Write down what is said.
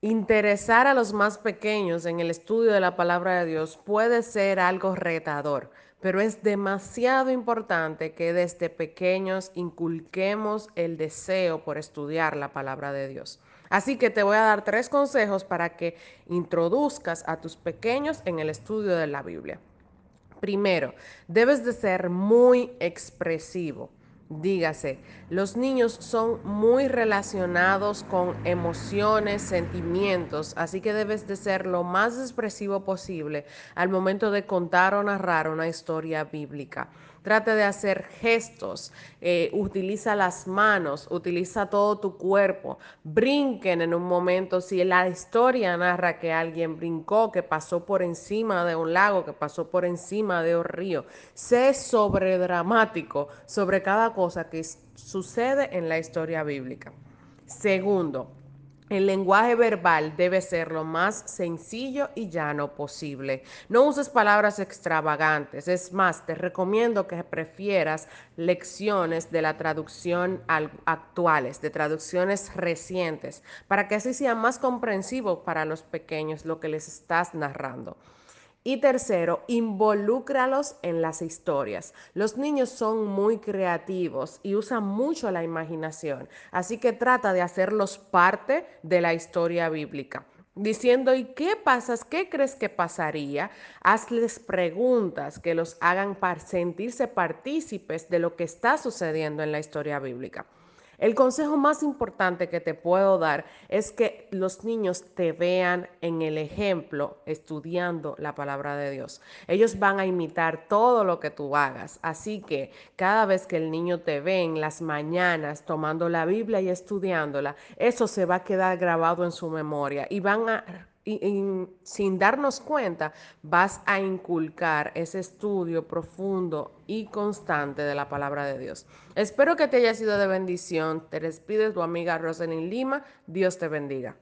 Interesar a los más pequeños en el estudio de la palabra de Dios puede ser algo retador, pero es demasiado importante que desde pequeños inculquemos el deseo por estudiar la palabra de Dios. Así que te voy a dar tres consejos para que introduzcas a tus pequeños en el estudio de la Biblia. Primero, debes de ser muy expresivo. Dígase, los niños son muy relacionados con emociones, sentimientos, así que debes de ser lo más expresivo posible al momento de contar o narrar una historia bíblica. Trate de hacer gestos, eh, utiliza las manos, utiliza todo tu cuerpo, brinquen en un momento. Si la historia narra que alguien brincó, que pasó por encima de un lago, que pasó por encima de un río, sé sobredramático sobre cada cosa que sucede en la historia bíblica. Segundo, el lenguaje verbal debe ser lo más sencillo y llano posible. No uses palabras extravagantes. Es más, te recomiendo que prefieras lecciones de la traducción actuales, de traducciones recientes, para que así sea más comprensivo para los pequeños lo que les estás narrando. Y tercero, involúcralos en las historias. Los niños son muy creativos y usan mucho la imaginación, así que trata de hacerlos parte de la historia bíblica diciendo, ¿y qué pasas? ¿Qué crees que pasaría? Hazles preguntas que los hagan sentirse partícipes de lo que está sucediendo en la historia bíblica. El consejo más importante que te puedo dar es que los niños te vean en el ejemplo estudiando la palabra de Dios. Ellos van a imitar todo lo que tú hagas. Así que cada vez que el niño te ve en las mañanas tomando la Biblia y estudiándola, eso se va a quedar grabado en su memoria y van a y, sin darnos cuenta, vas a inculcar ese estudio profundo y constante de la palabra de Dios. Espero que te haya sido de bendición. Te despide tu amiga Rosalind Lima. Dios te bendiga.